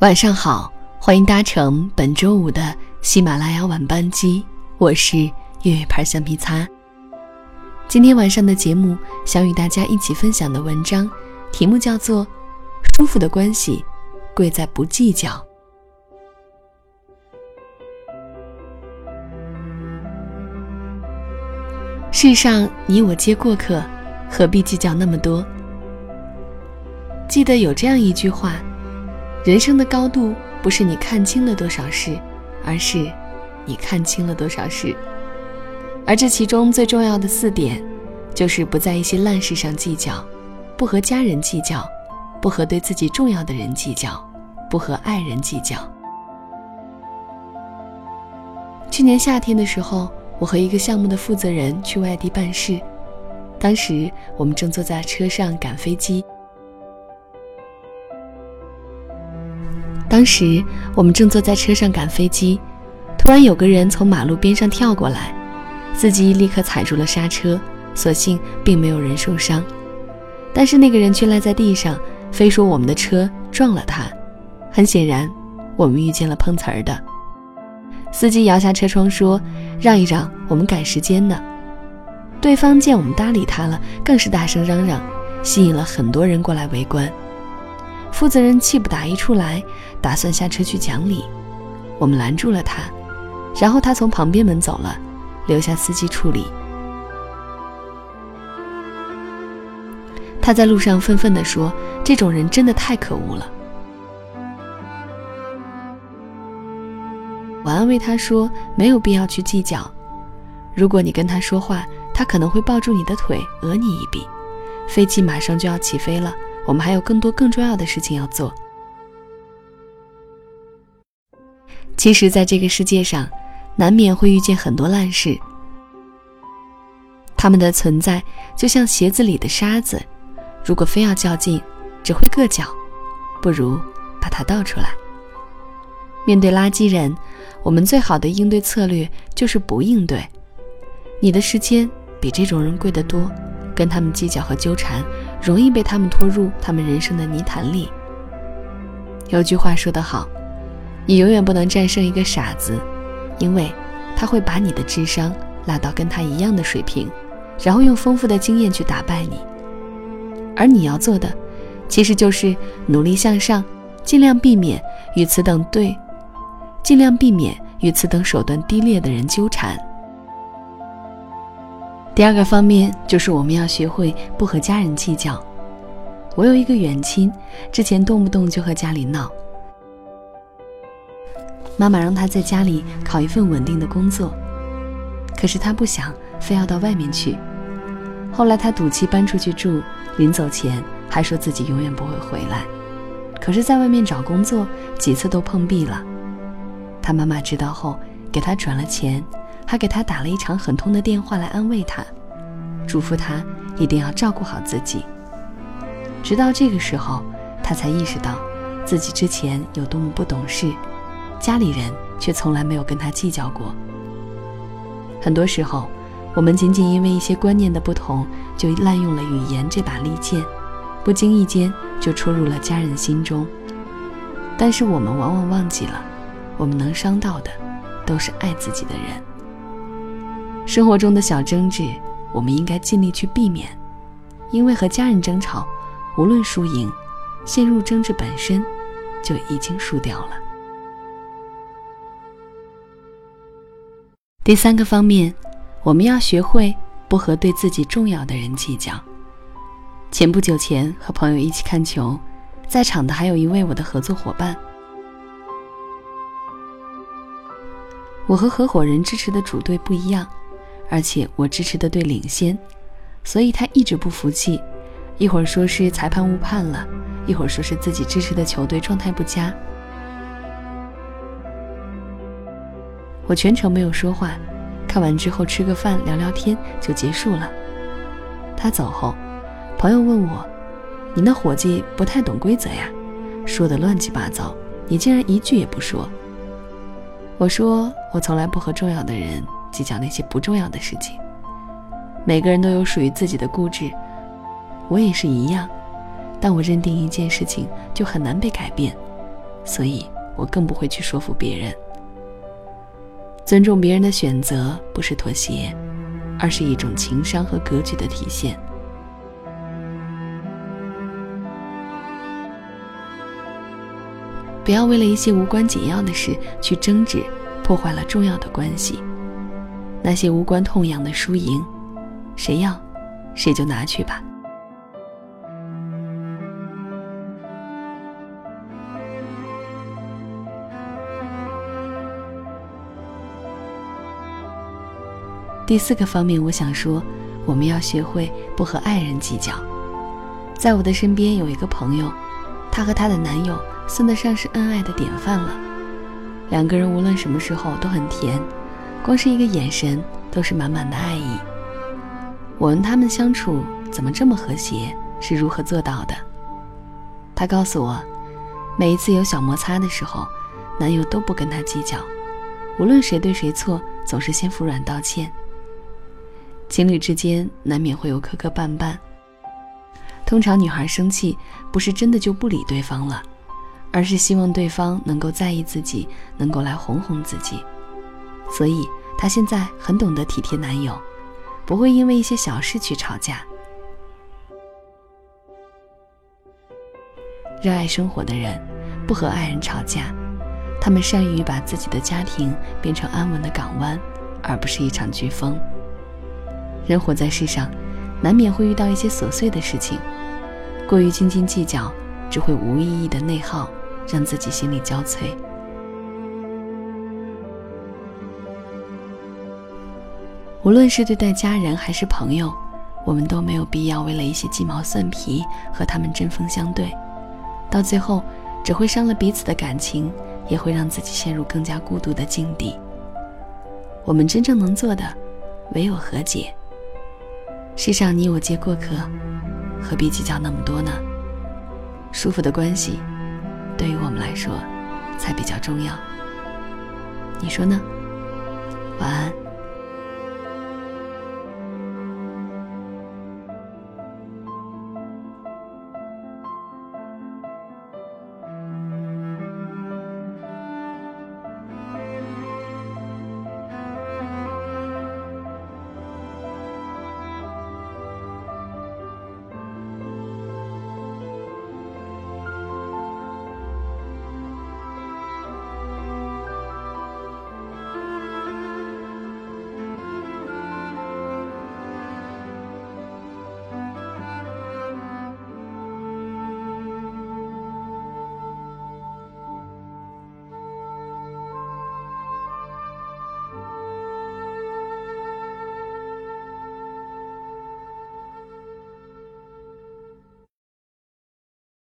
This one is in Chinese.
晚上好，欢迎搭乘本周五的喜马拉雅晚班机，我是月月牌橡皮擦。今天晚上的节目，想与大家一起分享的文章，题目叫做《舒服的关系，贵在不计较》。世上你我皆过客，何必计较那么多？记得有这样一句话。人生的高度不是你看清了多少事，而是你看清了多少事。而这其中最重要的四点，就是不在一些烂事上计较，不和家人计较，不和对自己重要的人计较，不和爱人计较。去年夏天的时候，我和一个项目的负责人去外地办事，当时我们正坐在车上赶飞机。当时我们正坐在车上赶飞机，突然有个人从马路边上跳过来，司机立刻踩住了刹车，所幸并没有人受伤，但是那个人却赖在地上，非说我们的车撞了他。很显然，我们遇见了碰瓷儿的。司机摇下车窗说：“让一让，我们赶时间呢。”对方见我们搭理他了，更是大声嚷嚷，吸引了很多人过来围观。负责人气不打一处来，打算下车去讲理，我们拦住了他，然后他从旁边门走了，留下司机处理。他在路上愤愤地说：“这种人真的太可恶了。”我安慰他说：“没有必要去计较，如果你跟他说话，他可能会抱住你的腿讹你一笔。飞机马上就要起飞了。”我们还有更多更重要的事情要做。其实，在这个世界上，难免会遇见很多烂事。他们的存在就像鞋子里的沙子，如果非要较劲，只会硌脚，不如把它倒出来。面对垃圾人，我们最好的应对策略就是不应对。你的时间比这种人贵得多。跟他们计较和纠缠，容易被他们拖入他们人生的泥潭里。有句话说得好，你永远不能战胜一个傻子，因为他会把你的智商拉到跟他一样的水平，然后用丰富的经验去打败你。而你要做的，其实就是努力向上，尽量避免与此等对，尽量避免与此等手段低劣的人纠缠。第二个方面就是我们要学会不和家人计较。我有一个远亲，之前动不动就和家里闹，妈妈让他在家里考一份稳定的工作，可是他不想，非要到外面去。后来他赌气搬出去住，临走前还说自己永远不会回来。可是，在外面找工作几次都碰壁了。他妈妈知道后，给他转了钱。还给他打了一场很痛的电话来安慰他，嘱咐他一定要照顾好自己。直到这个时候，他才意识到自己之前有多么不懂事，家里人却从来没有跟他计较过。很多时候，我们仅仅因为一些观念的不同，就滥用了语言这把利剑，不经意间就戳入了家人心中。但是我们往往忘记了，我们能伤到的，都是爱自己的人。生活中的小争执，我们应该尽力去避免，因为和家人争吵，无论输赢，陷入争执本身就已经输掉了。第三个方面，我们要学会不和对自己重要的人计较。前不久前和朋友一起看球，在场的还有一位我的合作伙伴。我和合伙人支持的主队不一样。而且我支持的队领先，所以他一直不服气，一会儿说是裁判误判了，一会儿说是自己支持的球队状态不佳。我全程没有说话，看完之后吃个饭聊聊天就结束了。他走后，朋友问我：“你那伙计不太懂规则呀，说的乱七八糟，你竟然一句也不说。”我说：“我从来不和重要的人。”计较那些不重要的事情。每个人都有属于自己的固执，我也是一样。但我认定一件事情，就很难被改变，所以我更不会去说服别人。尊重别人的选择不是妥协，而是一种情商和格局的体现。不要为了一些无关紧要的事去争执，破坏了重要的关系。那些无关痛痒的输赢，谁要，谁就拿去吧。第四个方面，我想说，我们要学会不和爱人计较。在我的身边有一个朋友，她和她的男友算得上是恩爱的典范了。两个人无论什么时候都很甜，光是一个眼神都是满满的爱意。我问他们相处怎么这么和谐，是如何做到的？他告诉我，每一次有小摩擦的时候，男友都不跟她计较，无论谁对谁错，总是先服软道歉。情侣之间难免会有磕磕绊绊。通常女孩生气不是真的就不理对方了，而是希望对方能够在意自己，能够来哄哄自己。所以她现在很懂得体贴男友，不会因为一些小事去吵架。热爱生活的人，不和爱人吵架，他们善于把自己的家庭变成安稳的港湾，而不是一场飓风。人活在世上，难免会遇到一些琐碎的事情，过于斤斤计较，只会无意义的内耗，让自己心力交瘁。无论是对待家人还是朋友，我们都没有必要为了一些鸡毛蒜皮和他们针锋相对，到最后只会伤了彼此的感情，也会让自己陷入更加孤独的境地。我们真正能做的，唯有和解。世上你我皆过客，何必计较那么多呢？舒服的关系，对于我们来说，才比较重要。你说呢？晚安。